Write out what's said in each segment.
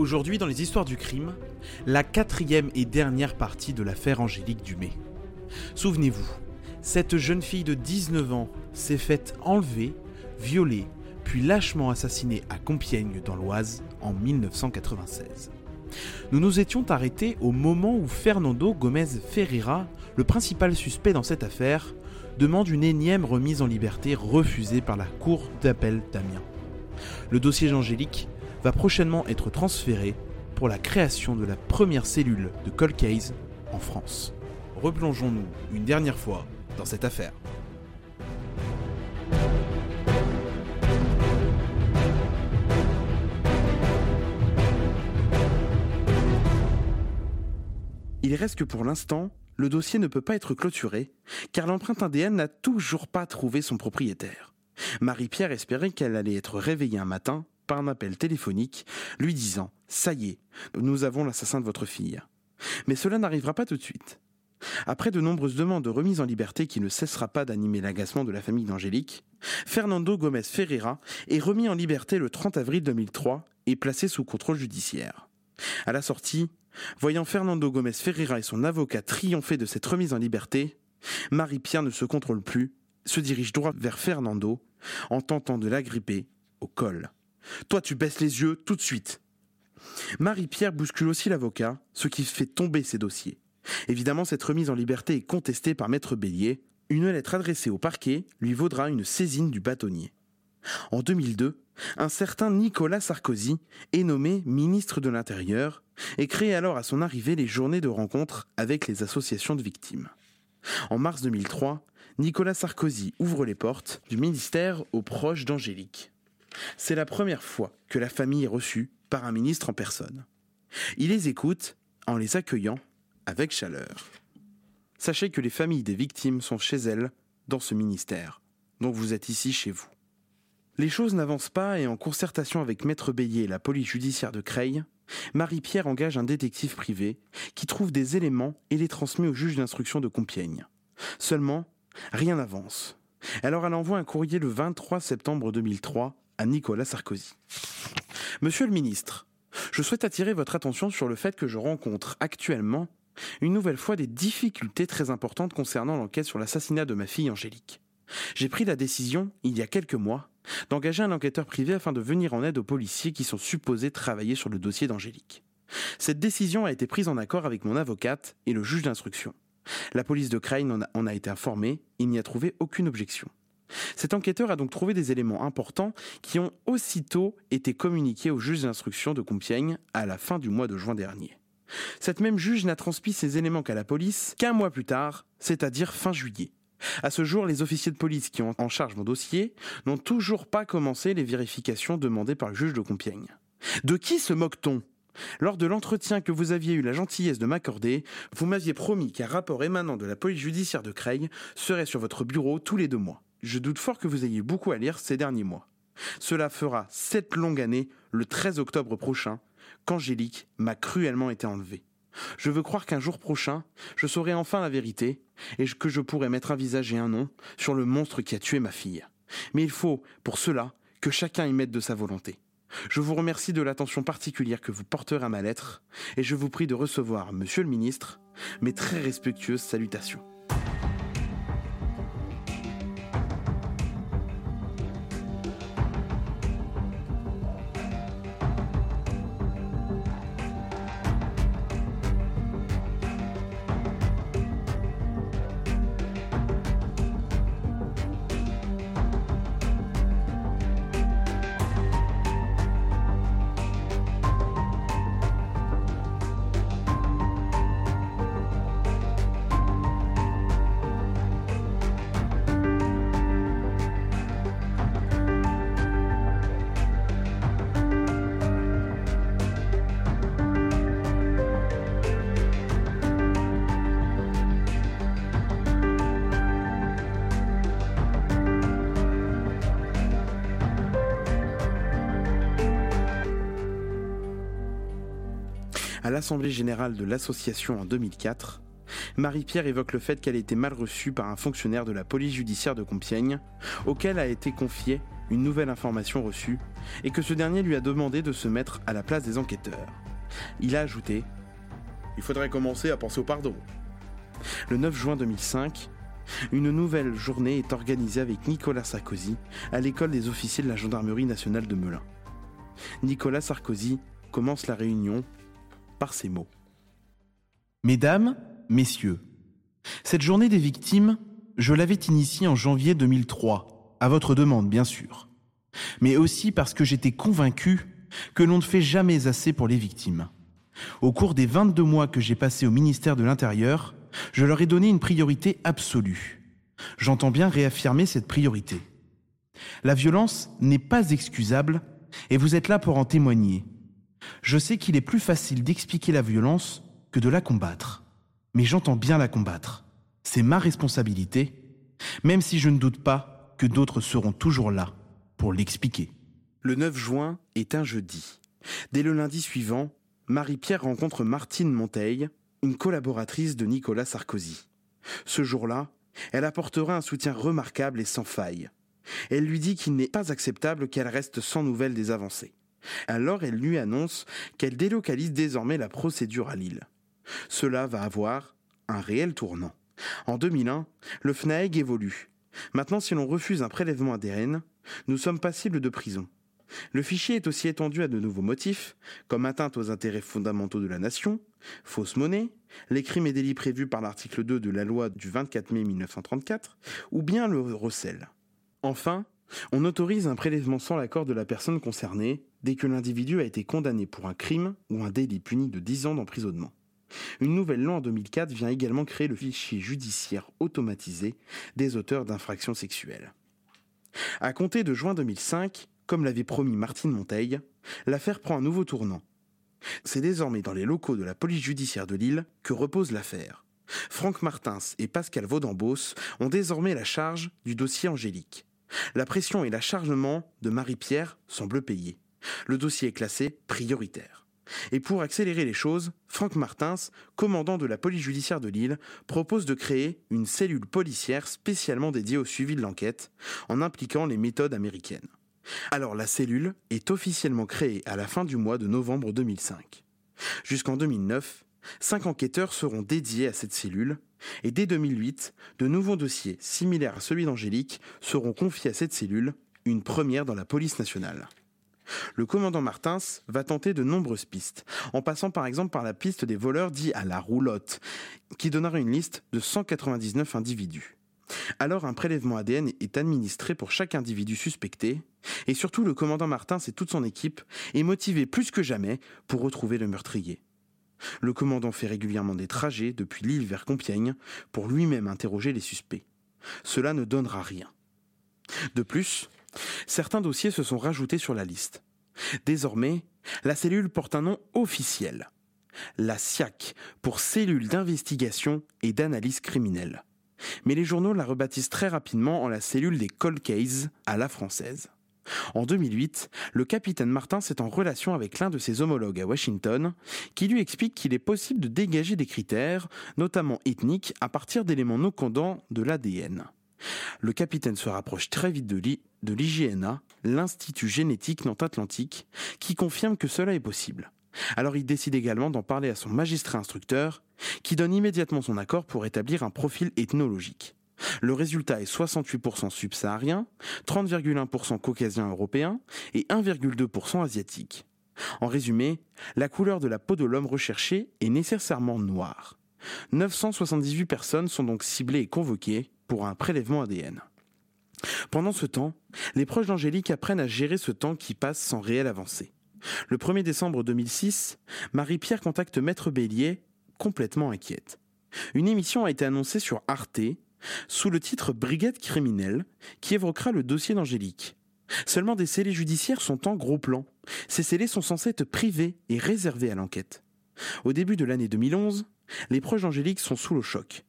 Aujourd'hui, dans les histoires du crime, la quatrième et dernière partie de l'affaire Angélique Dumay. Souvenez-vous, cette jeune fille de 19 ans s'est faite enlever, violer, puis lâchement assassinée à Compiègne dans l'Oise en 1996. Nous nous étions arrêtés au moment où Fernando Gomez Ferreira, le principal suspect dans cette affaire, demande une énième remise en liberté refusée par la Cour d'appel d'Amiens. Le dossier d'Angélique va prochainement être transféré pour la création de la première cellule de Cold Case en France. Replongeons-nous une dernière fois dans cette affaire. Il reste que pour l'instant, le dossier ne peut pas être clôturé, car l'empreinte ADN n'a toujours pas trouvé son propriétaire. Marie-Pierre espérait qu'elle allait être réveillée un matin par un appel téléphonique lui disant ⁇ Ça y est, nous avons l'assassin de votre fille ⁇ Mais cela n'arrivera pas tout de suite. Après de nombreuses demandes de remise en liberté qui ne cessera pas d'animer l'agacement de la famille d'Angélique, Fernando Gomez Ferreira est remis en liberté le 30 avril 2003 et placé sous contrôle judiciaire. À la sortie, voyant Fernando Gomez Ferreira et son avocat triompher de cette remise en liberté, Marie-Pierre ne se contrôle plus, se dirige droit vers Fernando en tentant de l'agripper au col. Toi, tu baisses les yeux tout de suite. Marie-Pierre bouscule aussi l'avocat, ce qui fait tomber ses dossiers. Évidemment, cette remise en liberté est contestée par Maître Bélier. Une lettre adressée au parquet lui vaudra une saisine du bâtonnier. En 2002, un certain Nicolas Sarkozy est nommé ministre de l'Intérieur et crée alors à son arrivée les journées de rencontre avec les associations de victimes. En mars 2003, Nicolas Sarkozy ouvre les portes du ministère aux proches d'Angélique. C'est la première fois que la famille est reçue par un ministre en personne. Il les écoute en les accueillant avec chaleur. Sachez que les familles des victimes sont chez elles, dans ce ministère, donc vous êtes ici chez vous. Les choses n'avancent pas et en concertation avec Maître Bélier et la police judiciaire de Creil, Marie-Pierre engage un détective privé qui trouve des éléments et les transmet au juge d'instruction de Compiègne. Seulement, rien n'avance. Alors elle envoie un courrier le 23 septembre 2003 à Nicolas Sarkozy. Monsieur le ministre, je souhaite attirer votre attention sur le fait que je rencontre actuellement une nouvelle fois des difficultés très importantes concernant l'enquête sur l'assassinat de ma fille Angélique. J'ai pris la décision, il y a quelques mois, d'engager un enquêteur privé afin de venir en aide aux policiers qui sont supposés travailler sur le dossier d'Angélique. Cette décision a été prise en accord avec mon avocate et le juge d'instruction. La police de Crane en a, été informée, il n'y a trouvé aucune objection. Cet enquêteur a donc trouvé des éléments importants qui ont aussitôt été communiqués au juge d'instruction de Compiègne à la fin du mois de juin dernier. Cette même juge n'a transmis ces éléments qu'à la police qu'un mois plus tard, c'est-à-dire fin juillet. À ce jour, les officiers de police qui ont en charge mon dossier n'ont toujours pas commencé les vérifications demandées par le juge de Compiègne. De qui se moque-t-on? Lors de l'entretien que vous aviez eu la gentillesse de m'accorder, vous m'aviez promis qu'un rapport émanant de la police judiciaire de Creil serait sur votre bureau tous les deux mois. Je doute fort que vous ayez beaucoup à lire ces derniers mois. Cela fera sept longues années, le 13 octobre prochain, qu'Angélique m'a cruellement été enlevée. Je veux croire qu'un jour prochain, je saurai enfin la vérité, et que je pourrai mettre un visage et un nom sur le monstre qui a tué ma fille. Mais il faut, pour cela, que chacun y mette de sa volonté. Je vous remercie de l'attention particulière que vous porterez à ma lettre, et je vous prie de recevoir, monsieur le ministre, mes très respectueuses salutations. À l'Assemblée générale de l'association en 2004, Marie-Pierre évoque le fait qu'elle a été mal reçue par un fonctionnaire de la police judiciaire de Compiègne, auquel a été confiée une nouvelle information reçue, et que ce dernier lui a demandé de se mettre à la place des enquêteurs. Il a ajouté Il faudrait commencer à penser au pardon. Le 9 juin 2005, une nouvelle journée est organisée avec Nicolas Sarkozy à l'école des officiers de la gendarmerie nationale de Melun. Nicolas Sarkozy commence la réunion par ces mots. Mesdames, Messieurs, cette journée des victimes, je l'avais initiée en janvier 2003, à votre demande bien sûr, mais aussi parce que j'étais convaincu que l'on ne fait jamais assez pour les victimes. Au cours des 22 mois que j'ai passés au ministère de l'Intérieur, je leur ai donné une priorité absolue. J'entends bien réaffirmer cette priorité. La violence n'est pas excusable et vous êtes là pour en témoigner. Je sais qu'il est plus facile d'expliquer la violence que de la combattre. Mais j'entends bien la combattre. C'est ma responsabilité, même si je ne doute pas que d'autres seront toujours là pour l'expliquer. Le 9 juin est un jeudi. Dès le lundi suivant, Marie-Pierre rencontre Martine Monteil, une collaboratrice de Nicolas Sarkozy. Ce jour-là, elle apportera un soutien remarquable et sans faille. Elle lui dit qu'il n'est pas acceptable qu'elle reste sans nouvelles des avancées. Alors elle lui annonce qu'elle délocalise désormais la procédure à Lille. Cela va avoir un réel tournant. En 2001, le FNAEG évolue. Maintenant, si l'on refuse un prélèvement ADN, nous sommes passibles de prison. Le fichier est aussi étendu à de nouveaux motifs, comme atteinte aux intérêts fondamentaux de la nation, fausse monnaie, les crimes et délits prévus par l'article 2 de la loi du 24 mai 1934, ou bien le recel. Enfin, on autorise un prélèvement sans l'accord de la personne concernée dès que l'individu a été condamné pour un crime ou un délit puni de 10 ans d'emprisonnement. Une nouvelle loi en 2004 vient également créer le fichier judiciaire automatisé des auteurs d'infractions sexuelles. À compter de juin 2005, comme l'avait promis Martine Monteil, l'affaire prend un nouveau tournant. C'est désormais dans les locaux de la police judiciaire de Lille que repose l'affaire. Franck Martins et Pascal Vaudambos ont désormais la charge du dossier Angélique. La pression et l'acharnement de Marie-Pierre semblent payés. Le dossier est classé prioritaire. Et pour accélérer les choses, Franck Martins, commandant de la police judiciaire de Lille, propose de créer une cellule policière spécialement dédiée au suivi de l'enquête, en impliquant les méthodes américaines. Alors la cellule est officiellement créée à la fin du mois de novembre 2005. Jusqu'en 2009, cinq enquêteurs seront dédiés à cette cellule, et dès 2008, de nouveaux dossiers similaires à celui d'Angélique seront confiés à cette cellule, une première dans la police nationale. Le commandant Martins va tenter de nombreuses pistes, en passant par exemple par la piste des voleurs dits à la roulotte, qui donnera une liste de 199 individus. Alors un prélèvement ADN est administré pour chaque individu suspecté, et surtout le commandant Martins et toute son équipe est motivé plus que jamais pour retrouver le meurtrier. Le commandant fait régulièrement des trajets depuis l'île vers Compiègne pour lui-même interroger les suspects. Cela ne donnera rien. De plus, certains dossiers se sont rajoutés sur la liste. Désormais, la cellule porte un nom officiel. La SIAC, pour Cellule d'investigation et d'analyse criminelle. Mais les journaux la rebaptisent très rapidement en la cellule des cold cases à la française. En 2008, le capitaine Martin est en relation avec l'un de ses homologues à Washington, qui lui explique qu'il est possible de dégager des critères, notamment ethniques, à partir d'éléments non condants de l'ADN. Le capitaine se rapproche très vite de l'IGNA, l'Institut génétique Nantes-Atlantique, qui confirme que cela est possible. Alors il décide également d'en parler à son magistrat instructeur, qui donne immédiatement son accord pour établir un profil ethnologique. Le résultat est 68% subsaharien, 30,1% caucasien européen et 1,2% asiatique. En résumé, la couleur de la peau de l'homme recherché est nécessairement noire. 978 personnes sont donc ciblées et convoquées pour un prélèvement ADN. Pendant ce temps, les proches d'Angélique apprennent à gérer ce temps qui passe sans réelle avancée. Le 1er décembre 2006, Marie-Pierre contacte Maître Bélier, complètement inquiète. Une émission a été annoncée sur Arte, sous le titre Brigade criminelle, qui évoquera le dossier d'Angélique. Seulement des scellés judiciaires sont en gros plan. Ces scellés sont censés être privés et réservés à l'enquête. Au début de l'année 2011, les proches d'Angélique sont sous le choc.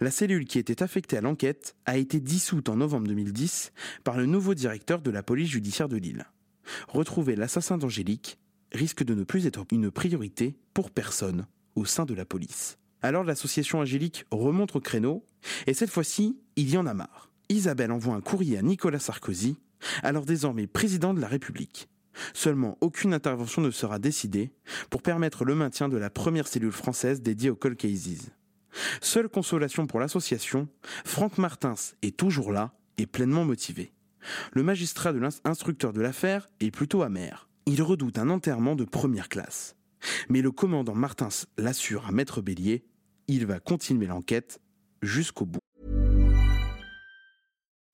La cellule qui était affectée à l'enquête a été dissoute en novembre 2010 par le nouveau directeur de la police judiciaire de Lille. Retrouver l'assassin d'Angélique risque de ne plus être une priorité pour personne au sein de la police. Alors l'association Angélique remonte au créneau, et cette fois-ci, il y en a marre. Isabelle envoie un courrier à Nicolas Sarkozy, alors désormais président de la République. Seulement, aucune intervention ne sera décidée pour permettre le maintien de la première cellule française dédiée aux cold cases. Seule consolation pour l'association, Franck Martins est toujours là et pleinement motivé. Le magistrat de l'instructeur de l'affaire est plutôt amer. Il redoute un enterrement de première classe. Mais le commandant Martins l'assure à Maître Bélier, il va continuer l'enquête jusqu'au bout.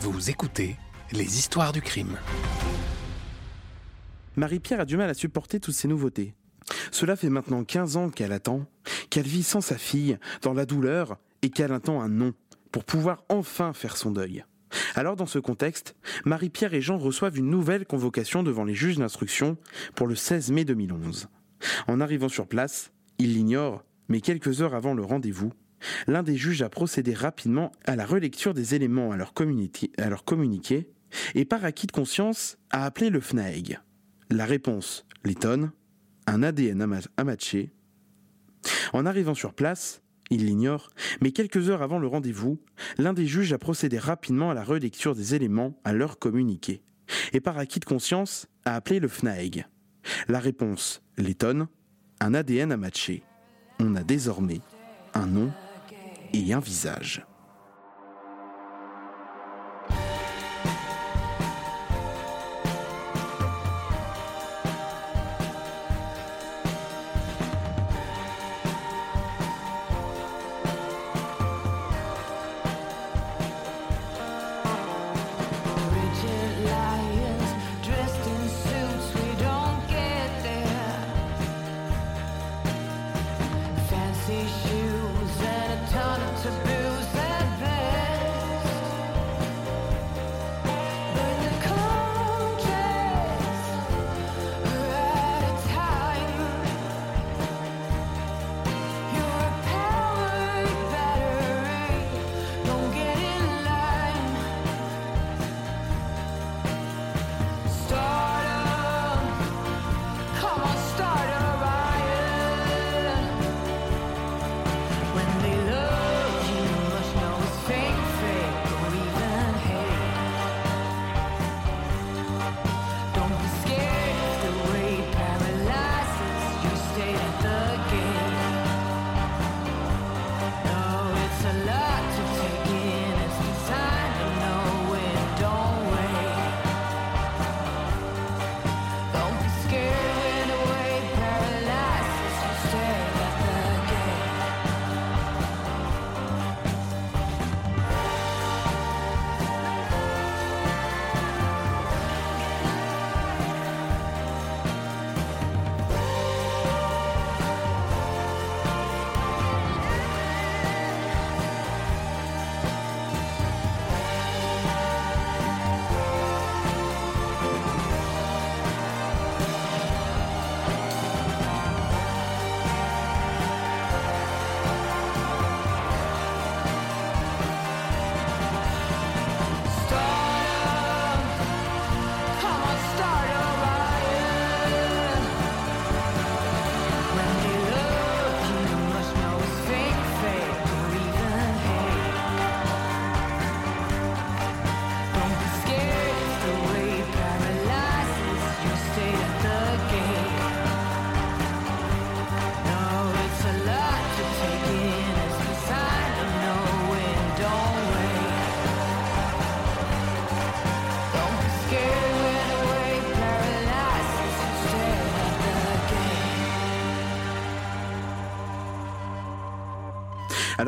Vous écoutez les histoires du crime. Marie-Pierre a du mal à supporter toutes ces nouveautés. Cela fait maintenant 15 ans qu'elle attend, qu'elle vit sans sa fille, dans la douleur, et qu'elle attend un nom, pour pouvoir enfin faire son deuil. Alors dans ce contexte, Marie-Pierre et Jean reçoivent une nouvelle convocation devant les juges d'instruction pour le 16 mai 2011. En arrivant sur place, ils l'ignorent, mais quelques heures avant le rendez-vous, l'un des juges a procédé rapidement à la relecture des éléments à leur, communiqué et par acquis de conscience a appelé le FNAEG. La réponse l'étonne, un ADN à matcher. En arrivant sur place, il l'ignore, mais quelques heures avant le rendez-vous, l'un des juges a procédé rapidement à la relecture des éléments à leur communiqué, et par acquis de conscience a appelé le FNAEG. La réponse l'étonne, un ADN à matcher. On a désormais un nom et un visage.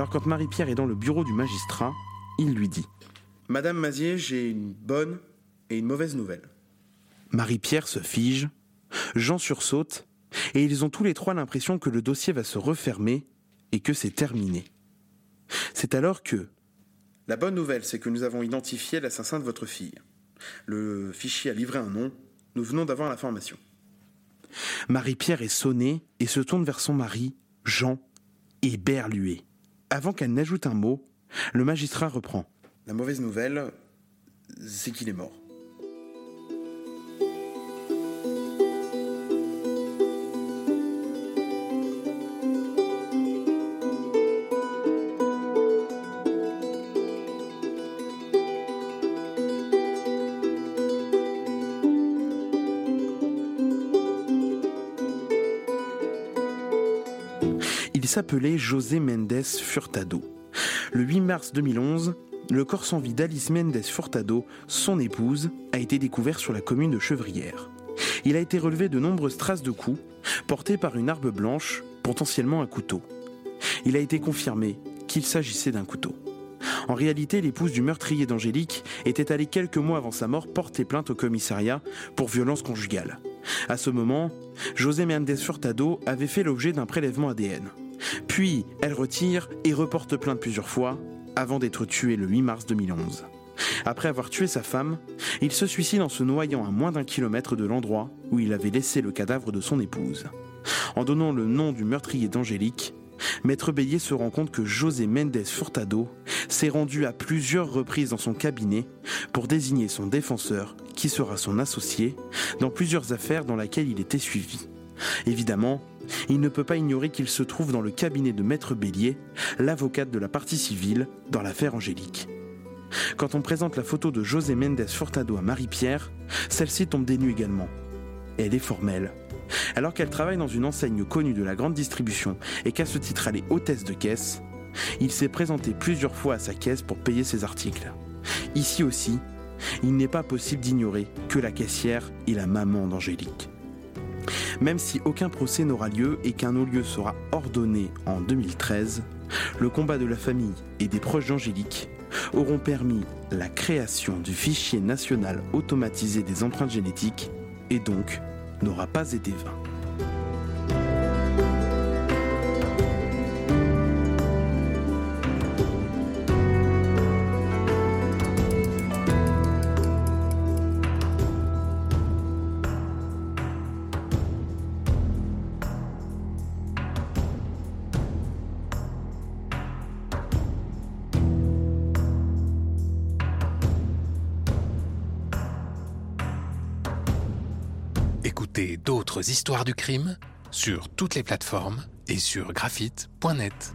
Alors quand Marie-Pierre est dans le bureau du magistrat, il lui dit Madame Mazier, j'ai une bonne et une mauvaise nouvelle. Marie-Pierre se fige, Jean sursaute, et ils ont tous les trois l'impression que le dossier va se refermer et que c'est terminé. C'est alors que... La bonne nouvelle, c'est que nous avons identifié l'assassin de votre fille. Le fichier a livré un nom, nous venons d'avoir l'information. Marie-Pierre est sonnée et se tourne vers son mari, Jean, éberlué. Avant qu'elle n'ajoute un mot, le magistrat reprend. La mauvaise nouvelle, c'est qu'il est mort. S'appelait José Méndez Furtado. Le 8 mars 2011, le corps sans vie d'Alice Méndez Furtado, son épouse, a été découvert sur la commune de Chevrières. Il a été relevé de nombreuses traces de coups, portées par une arme blanche, potentiellement un couteau. Il a été confirmé qu'il s'agissait d'un couteau. En réalité, l'épouse du meurtrier d'Angélique était allée quelques mois avant sa mort porter plainte au commissariat pour violence conjugale. À ce moment, José Méndez Furtado avait fait l'objet d'un prélèvement ADN. Puis, elle retire et reporte plainte plusieurs fois avant d'être tuée le 8 mars 2011. Après avoir tué sa femme, il se suicide en se noyant à moins d'un kilomètre de l'endroit où il avait laissé le cadavre de son épouse. En donnant le nom du meurtrier d'Angélique, Maître Bélier se rend compte que José Méndez Furtado s'est rendu à plusieurs reprises dans son cabinet pour désigner son défenseur, qui sera son associé, dans plusieurs affaires dans lesquelles il était suivi. Évidemment, il ne peut pas ignorer qu'il se trouve dans le cabinet de Maître Bélier, l'avocate de la partie civile, dans l'affaire Angélique. Quand on présente la photo de José Méndez Furtado à Marie-Pierre, celle-ci tombe des également. Elle est formelle. Alors qu'elle travaille dans une enseigne connue de la grande distribution et qu'à ce titre elle est hôtesse de caisse, il s'est présenté plusieurs fois à sa caisse pour payer ses articles. Ici aussi, il n'est pas possible d'ignorer que la caissière est la maman d'Angélique. Même si aucun procès n'aura lieu et qu'un non-lieu sera ordonné en 2013, le combat de la famille et des proches d'Angélique auront permis la création du fichier national automatisé des empreintes génétiques et donc n'aura pas été vain. D'autres histoires du crime sur toutes les plateformes et sur graphite.net.